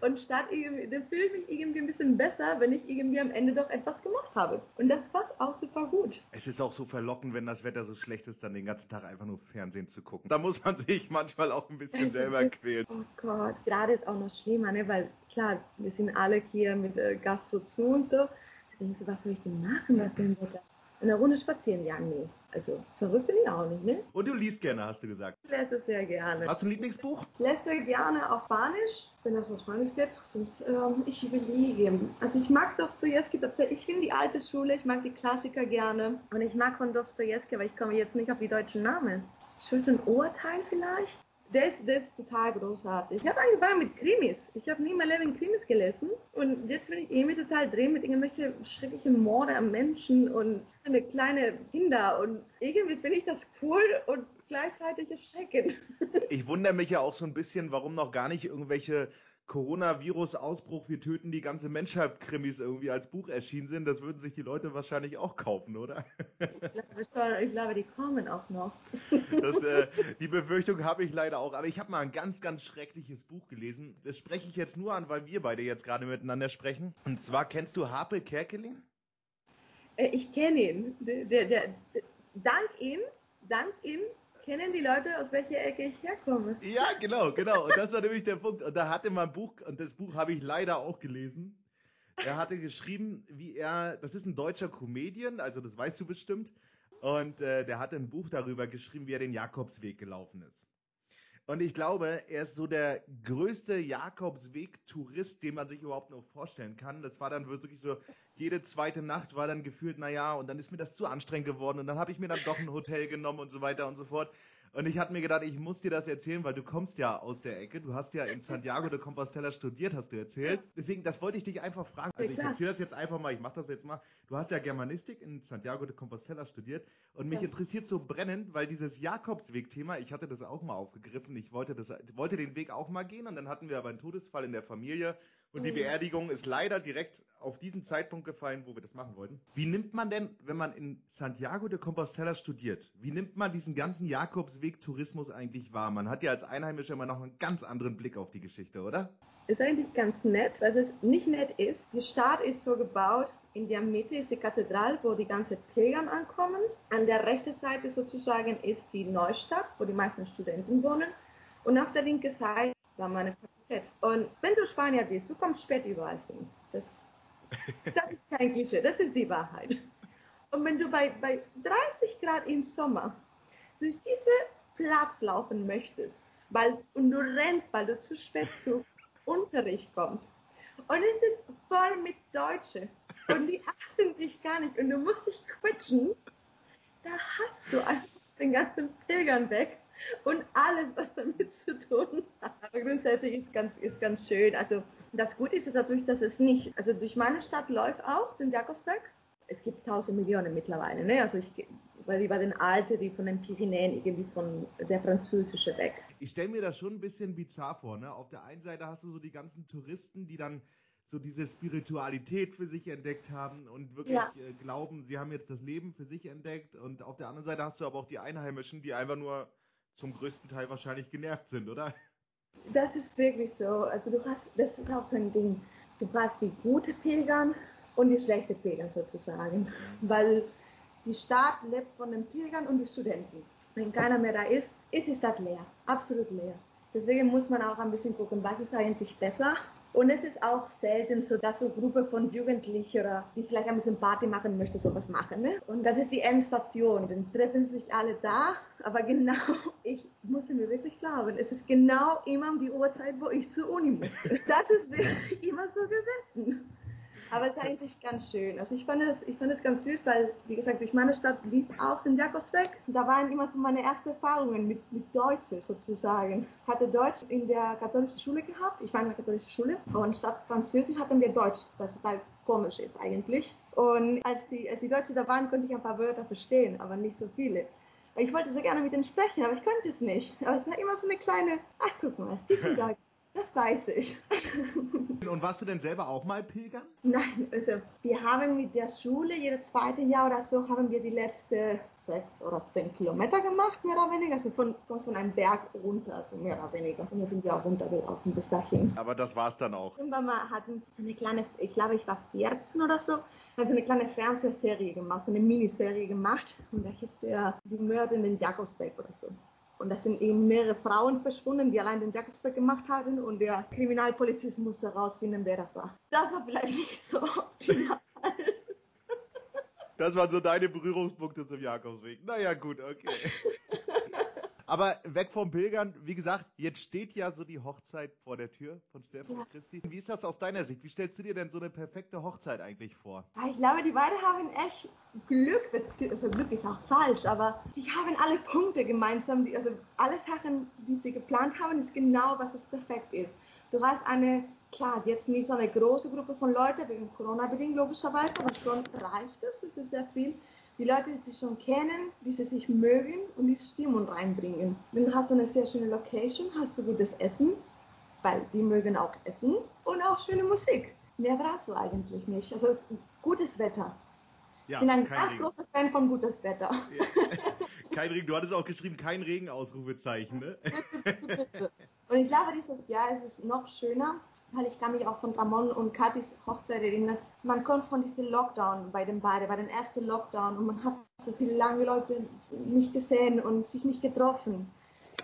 Und statt irgendwie, dann fühle ich mich irgendwie ein bisschen besser, wenn ich irgendwie am Ende doch etwas gemacht habe. Und das passt auch super gut. Es ist auch so verlockend, wenn das Wetter so schlecht ist, dann den ganzen Tag einfach nur Fernsehen zu gucken. Da muss man sich manchmal auch ein bisschen selber quälen. Oh Gott, gerade ist auch noch schlimmer, ne? weil klar, wir sind alle hier mit äh, Gastro zu und so denkst du, was soll ich denn machen, was denn Wetter? Eine Runde spazieren, ja, nee. Also verrückt bin ich auch nicht, ne? Und du liest gerne, hast du gesagt. Ich lese sehr gerne. Hast du ein Lieblingsbuch? Ich lese gerne auf Spanisch, wenn das auf Spanisch geht. Sonst, ähm, ich überlege. Also ich mag Dostoevsky tatsächlich. Ich finde die alte Schule, ich mag die Klassiker gerne. Und ich mag von Dostoevsky, aber ich komme jetzt nicht auf die deutschen Namen. Schuld und Urteil vielleicht? Das, das ist total großartig. Ich habe angefangen mit Krimis. Ich habe nie in meinem Leben Krimis gelesen. Und jetzt bin ich irgendwie total drin mit irgendwelchen schrecklichen Morde an Menschen und eine kleine Kinder. Und irgendwie finde ich das cool und gleichzeitig erschreckend. Ich wundere mich ja auch so ein bisschen, warum noch gar nicht irgendwelche Coronavirus-Ausbruch, wir töten die ganze Menschheit-Krimis irgendwie als Buch erschienen sind, das würden sich die Leute wahrscheinlich auch kaufen, oder? Ich glaube, ich glaube die kommen auch noch. Das, äh, die Befürchtung habe ich leider auch. Aber ich habe mal ein ganz, ganz schreckliches Buch gelesen. Das spreche ich jetzt nur an, weil wir beide jetzt gerade miteinander sprechen. Und zwar kennst du Harpe Kerkeling? Äh, ich kenne ihn. Der, der, der, dank ihm dank ihm kennen die Leute, aus welcher Ecke ich herkomme. Ja, genau, genau. Und das war nämlich der Punkt. Und da hatte man ein Buch, und das Buch habe ich leider auch gelesen. Er hatte geschrieben, wie er, das ist ein deutscher Comedian, also das weißt du bestimmt. Und äh, der hatte ein Buch darüber geschrieben, wie er den Jakobsweg gelaufen ist. Und ich glaube, er ist so der größte Jakobsweg-Tourist, den man sich überhaupt nur vorstellen kann. Das war dann wirklich so, jede zweite Nacht war dann gefühlt, naja, und dann ist mir das zu anstrengend geworden und dann habe ich mir dann doch ein Hotel genommen und so weiter und so fort. Und ich hatte mir gedacht, ich muss dir das erzählen, weil du kommst ja aus der Ecke. Du hast ja in Santiago de Compostela studiert, hast du erzählt. Deswegen, das wollte ich dich einfach fragen. Also ich erzähle das jetzt einfach mal, ich mache das jetzt mal. Du hast ja Germanistik in Santiago de Compostela studiert und mich ja. interessiert so brennend, weil dieses Jakobsweg-Thema, ich hatte das auch mal aufgegriffen. Ich wollte das, wollte den Weg auch mal gehen und dann hatten wir aber einen Todesfall in der Familie und die oh. Beerdigung ist leider direkt auf diesen Zeitpunkt gefallen, wo wir das machen wollten. Wie nimmt man denn, wenn man in Santiago de Compostela studiert, wie nimmt man diesen ganzen Jakobsweg-Tourismus eigentlich wahr? Man hat ja als Einheimischer immer noch einen ganz anderen Blick auf die Geschichte, oder? Ist eigentlich ganz nett. Was es nicht nett ist, die Stadt ist so gebaut, in der Mitte ist die Kathedrale, wo die ganzen Pilger ankommen. An der rechten Seite sozusagen ist die Neustadt, wo die meisten Studenten wohnen. Und auf der linken Seite war meine Fakultät. Und wenn du Spanier bist, du kommst spät überall hin. Das, das ist kein Klischee, das ist die Wahrheit. Und wenn du bei, bei 30 Grad im Sommer durch diesen Platz laufen möchtest, weil, und du rennst, weil du zu spät zu Unterricht kommst, und es ist voll mit Deutschen und die achten dich gar nicht und du musst dich quetschen, da hast du einfach den ganzen Pilgern weg und alles, was damit zu tun hat. Aber grundsätzlich ist ganz, ist ganz schön. Also das Gute ist natürlich, dass es nicht, also durch meine Stadt läuft auch den Jakobsweg. Es gibt tausend Millionen mittlerweile, ne? Also ich, weil die war den alte, die von den Pyrenäen, irgendwie von der französische weg. Ich stelle mir das schon ein bisschen bizarr vor, ne? Auf der einen Seite hast du so die ganzen Touristen, die dann so diese Spiritualität für sich entdeckt haben und wirklich ja. äh, glauben, sie haben jetzt das Leben für sich entdeckt. Und auf der anderen Seite hast du aber auch die Einheimischen, die einfach nur zum größten Teil wahrscheinlich genervt sind, oder? Das ist wirklich so. Also du hast, das ist auch so ein Ding. Du hast die gute Pilgern und die schlechte Pilgern sozusagen, mhm. weil die Stadt lebt von den Pilgern und den Studenten. Wenn keiner mehr da ist, ist die Stadt leer, absolut leer. Deswegen muss man auch ein bisschen gucken, was ist eigentlich besser und es ist auch selten so, dass so eine Gruppe von Jugendlichen die vielleicht ein bisschen Party machen möchte, sowas machen. Ne? Und das ist die Endstation. Dann treffen sich alle da, aber genau, ich muss mir wirklich glauben, es ist genau immer um die Uhrzeit, wo ich zur Uni musste. Das ist wirklich immer so gewesen. Aber es ist eigentlich ganz schön. Also ich fand es, ich fand es ganz süß, weil, wie gesagt, durch meine Stadt lief auch den Jakobsweg. Da waren immer so meine ersten Erfahrungen mit, mit Deutsch sozusagen. Ich hatte Deutsch in der katholischen Schule gehabt. Ich war in der katholischen Schule. Und statt Französisch hatten wir Deutsch, was total komisch ist eigentlich. Und als die, als die Deutschen da waren, konnte ich ein paar Wörter verstehen, aber nicht so viele. Ich wollte so gerne mit ihnen sprechen, aber ich konnte es nicht. Aber es war immer so eine kleine, ach guck mal, die sind Deutsch. Das weiß ich. Und warst du denn selber auch mal pilgern? Nein, also wir haben mit der Schule jedes zweite Jahr oder so haben wir die letzten sechs oder zehn Kilometer gemacht, mehr oder weniger. Also von, von einem Berg runter, also mehr oder weniger. Und da sind wir auch runtergelaufen bis dahin. Aber das war es dann auch. Irgendwann mal hatten so eine kleine, ich glaube ich war 14 oder so, also eine kleine Fernsehserie gemacht, so eine Miniserie gemacht. Und da hieß der Die Mörder in den Jakobsweg oder so. Und da sind eben mehrere Frauen verschwunden, die allein den Jakobsweg gemacht haben und der Kriminalpolizist musste herausfinden, wer das war. Das war vielleicht nicht so optimal. Das waren so deine Berührungspunkte zum Jakobsweg. Naja, gut, okay. Aber weg vom Pilgern, wie gesagt, jetzt steht ja so die Hochzeit vor der Tür von Stefan und Christi. Wie ist das aus deiner Sicht? Wie stellst du dir denn so eine perfekte Hochzeit eigentlich vor? Ich glaube, die beiden haben echt Glück, also Glück ist auch falsch, aber sie haben alle Punkte gemeinsam. Also alle Sachen, die sie geplant haben, ist genau, was es perfekt ist. Du hast eine, klar, jetzt nicht so eine große Gruppe von Leuten, wegen Corona-bedingt logischerweise, aber schon reicht es, das ist sehr viel die Leute, die sich schon kennen, die sie sich mögen und die Stimmung reinbringen. Dann hast du eine sehr schöne Location, hast du gutes Essen, weil die mögen auch Essen und auch schöne Musik. Mehr brauchst du eigentlich nicht. Also gutes Wetter. Ja, ich bin ein ganz Ding. großer Fan von gutes Wetter. Ja. Kein Regen, du hattest auch geschrieben, kein Regen, Ausrufezeichen, ne? Und ich glaube, dieses Jahr ist es noch schöner, weil ich kann mich auch von Ramon und Katis Hochzeit erinnern. Man kommt von diesem Lockdown bei den beiden, bei dem ersten Lockdown und man hat so viele lange Leute nicht gesehen und sich nicht getroffen.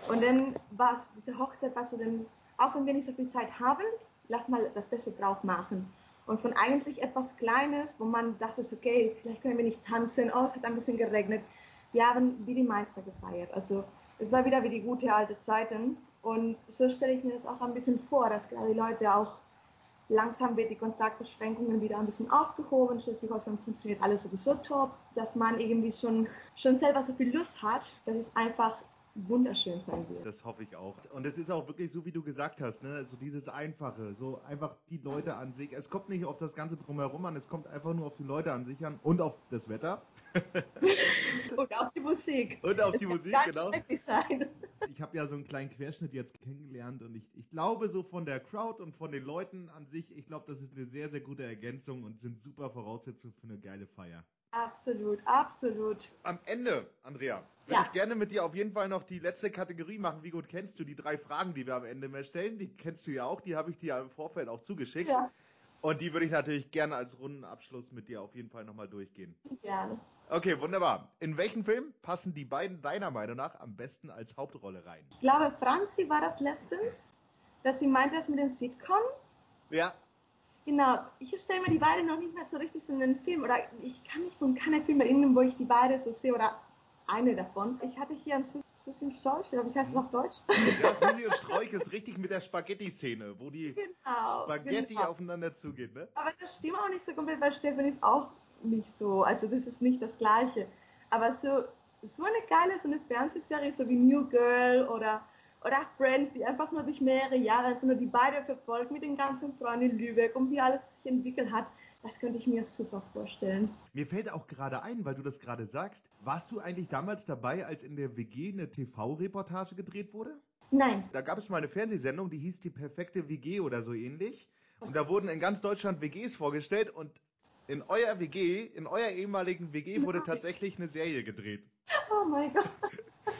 Und dann war es, diese Hochzeit war so, dann, auch wenn wir nicht so viel Zeit haben, lass mal das Beste drauf machen. Und von eigentlich etwas Kleines, wo man dachte, okay, vielleicht können wir nicht tanzen, oh, es hat ein bisschen geregnet. Wir haben wie die Meister gefeiert. Also es war wieder wie die gute alte Zeiten. Und so stelle ich mir das auch ein bisschen vor, dass gerade die Leute auch langsam wird die Kontaktbeschränkungen wieder ein bisschen aufgehoben. Schleswig-Holstein funktioniert alles sowieso top, dass man irgendwie schon, schon selber so viel Lust hat, dass es einfach wunderschön sein wird. Das hoffe ich auch. Und es ist auch wirklich so, wie du gesagt hast, ne? so dieses Einfache, so einfach die Leute an sich. Es kommt nicht auf das Ganze drumherum an, es kommt einfach nur auf die Leute an sich an und auf das Wetter. und auf die Musik. Und auf die Musik, genau. Sein. Ich habe ja so einen kleinen Querschnitt jetzt kennengelernt und ich, ich glaube so von der Crowd und von den Leuten an sich, ich glaube, das ist eine sehr, sehr gute Ergänzung und sind super Voraussetzungen für eine geile Feier. Absolut, absolut. Am Ende, Andrea, würde ja. ich gerne mit dir auf jeden Fall noch die letzte Kategorie machen. Wie gut kennst du die drei Fragen, die wir am Ende mehr stellen? Die kennst du ja auch, die habe ich dir im Vorfeld auch zugeschickt. Ja. Und die würde ich natürlich gerne als Rundenabschluss mit dir auf jeden Fall nochmal durchgehen. Gerne. Okay, wunderbar. In welchen Film passen die beiden deiner Meinung nach am besten als Hauptrolle rein? Ich glaube, Franzi war das letztens, dass sie meinte, das mit dem Sitcom. Ja. Genau, ich stelle mir die beiden noch nicht mehr so richtig so in den Film oder ich kann mich von keinem Film erinnern, wo ich die beiden so sehe oder eine davon. Ich hatte hier ein Susi und Strolch, oder wie heißt es auf Deutsch? Ja, Susi und Strolch ist richtig mit der Spaghetti-Szene, wo die genau, Spaghetti genau. aufeinander zugeht, ne? Aber das stimmt auch nicht so komplett, weil Stefan ist auch nicht so, also das ist nicht das Gleiche. Aber so, so eine geile, so eine Fernsehserie, so wie New Girl oder oder Friends, die einfach nur durch mehrere Jahre einfach nur die beiden verfolgt mit den ganzen Freunden in Lübeck und wie alles sich entwickelt hat. Das könnte ich mir super vorstellen. Mir fällt auch gerade ein, weil du das gerade sagst, warst du eigentlich damals dabei, als in der WG eine TV-Reportage gedreht wurde? Nein. Da gab es mal eine Fernsehsendung, die hieß Die perfekte WG oder so ähnlich. Und da wurden in ganz Deutschland WGs vorgestellt und in euer WG, in euer ehemaligen WG wurde tatsächlich eine Serie gedreht. Oh mein Gott.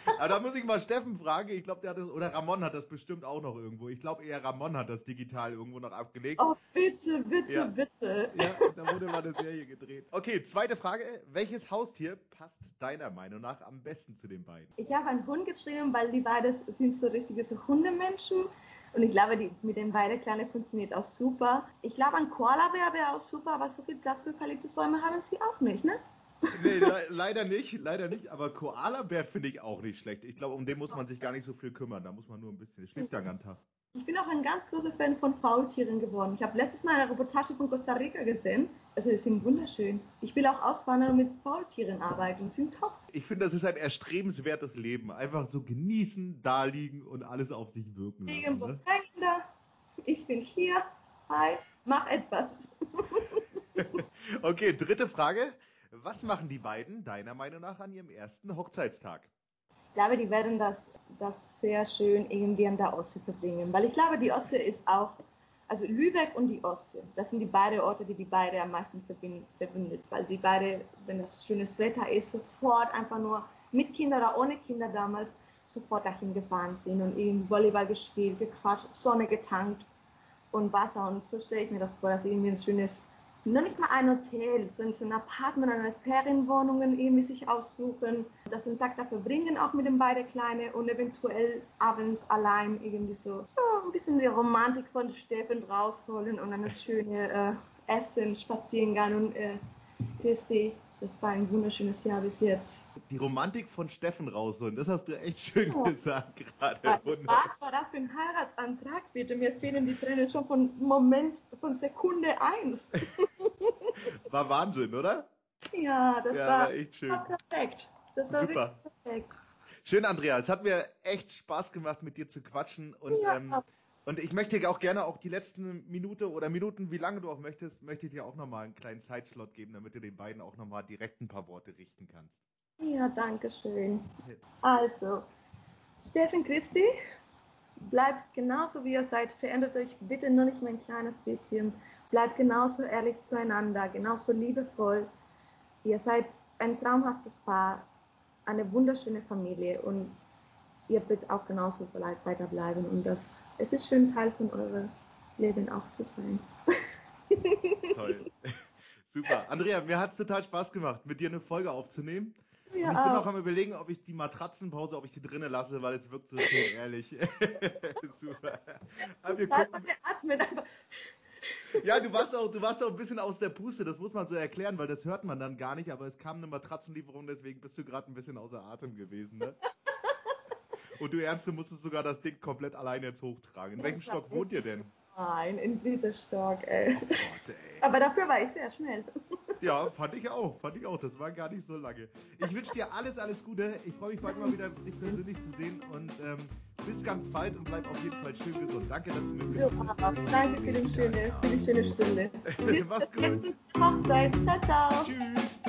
Aber da muss ich mal Steffen fragen. Ich glaube, der hat das, oder Ramon hat das bestimmt auch noch irgendwo. Ich glaube eher Ramon hat das digital irgendwo noch abgelegt. Oh, bitte, bitte, ja. bitte. Ja, da wurde mal eine Serie gedreht. Okay, zweite Frage. Welches Haustier passt deiner Meinung nach am besten zu den beiden? Ich habe einen Hund geschrieben, weil die beiden sind so richtige so Hundemenschen. Und ich glaube, die, mit den beiden Kleinen funktioniert auch super. Ich glaube, ein Koala-Bär wäre auch super, aber so viel Platz für Eukalyptusbäume haben sie auch nicht, ne? Nee, le leider nicht, leider nicht. Aber Koala-Bär finde ich auch nicht schlecht. Ich glaube, um den muss man sich gar nicht so viel kümmern. Da muss man nur ein bisschen. Schläft ja ganz Tag. Ich bin auch ein ganz großer Fan von Faultieren geworden. Ich habe letztes Mal eine Reportage von Costa Rica gesehen. Also, die sind wunderschön. Ich will auch auswandern und mit Faultieren arbeiten. Die sind top. Ich finde, das ist ein erstrebenswertes Leben. Einfach so genießen, da liegen und alles auf sich wirken lassen. Irgendwo ne? Kinder. Ich bin hier. Hi, mach etwas. okay, dritte Frage. Was machen die beiden deiner Meinung nach an ihrem ersten Hochzeitstag? Ich glaube, die werden das, das sehr schön irgendwie an der Ostsee verbringen, weil ich glaube, die Ostsee ist auch, also Lübeck und die Ostsee, das sind die beiden Orte, die die beiden am meisten verbindet, weil die beiden, wenn das schönes Wetter ist, sofort einfach nur mit Kindern oder ohne Kinder damals sofort dahin gefahren sind und irgendwie Volleyball gespielt, gequatscht, Sonne getankt und Wasser. Und so stelle ich mir das vor, dass irgendwie ein schönes noch nicht mal ein Hotel, sondern so ein Apartment oder eine Ferienwohnungen irgendwie sich aussuchen, das den Tag da verbringen, auch mit den beiden Kleinen und eventuell abends allein irgendwie so, so ein bisschen die Romantik von Steffen rausholen und dann das schöne äh, Essen, Spaziergang und äh, Christi das war ein wunderschönes Jahr bis jetzt. Die Romantik von Steffen rausholen, das hast du echt schön ja. gesagt gerade. Was war das für ein Heiratsantrag, bitte? Mir fehlen die Tränen schon von Moment, von Sekunde eins. War Wahnsinn, oder? Ja, das ja, war, war, echt schön. War perfekt. Das war Super. perfekt. Schön, Andrea. Es hat mir echt Spaß gemacht, mit dir zu quatschen. Und ja. ähm, und ich möchte dir auch gerne auch die letzten Minute oder Minuten, wie lange du auch möchtest, möchte ich dir auch nochmal einen kleinen Zeitslot geben, damit du den beiden auch nochmal direkt ein paar Worte richten kannst. Ja, danke schön. Also, Steffen Christi, bleibt genauso wie ihr seid, verändert euch bitte nur nicht mein kleines bisschen. Bleibt genauso ehrlich zueinander, genauso liebevoll. Ihr seid ein traumhaftes Paar. eine wunderschöne Familie und ihr wird auch genauso weiterbleiben und das, es ist schön, Teil von eurem Leben auch zu sein. Toll. Super. Andrea, mir hat es total Spaß gemacht, mit dir eine Folge aufzunehmen. Ja, und ich bin auch am überlegen, ob ich die Matratzenpause, ob ich die drinnen lasse, weil es wirkt so schön ehrlich. Super. Aber wir gucken. Ja, du warst, auch, du warst auch ein bisschen aus der Puste, das muss man so erklären, weil das hört man dann gar nicht, aber es kam eine Matratzenlieferung, deswegen bist du gerade ein bisschen außer Atem gewesen. Ne? Und du Ärmste musstest sogar das Ding komplett alleine jetzt hochtragen. In welchem Stock wohnt ihr denn? Nein, in diesem Stock, ey. Oh Gott, ey. Aber dafür war ich sehr schnell. Ja, fand ich auch, fand ich auch. Das war gar nicht so lange. Ich wünsche dir alles, alles Gute. Ich freue mich bald mal wieder, dich persönlich zu sehen und ähm, bis ganz bald und bleib auf jeden Fall schön gesund. Danke, dass du mitgekommen bist. Danke für, den schöne, für die schöne Stunde. Mach's gut. Hochzeit. Ciao, ciao. Tschüss.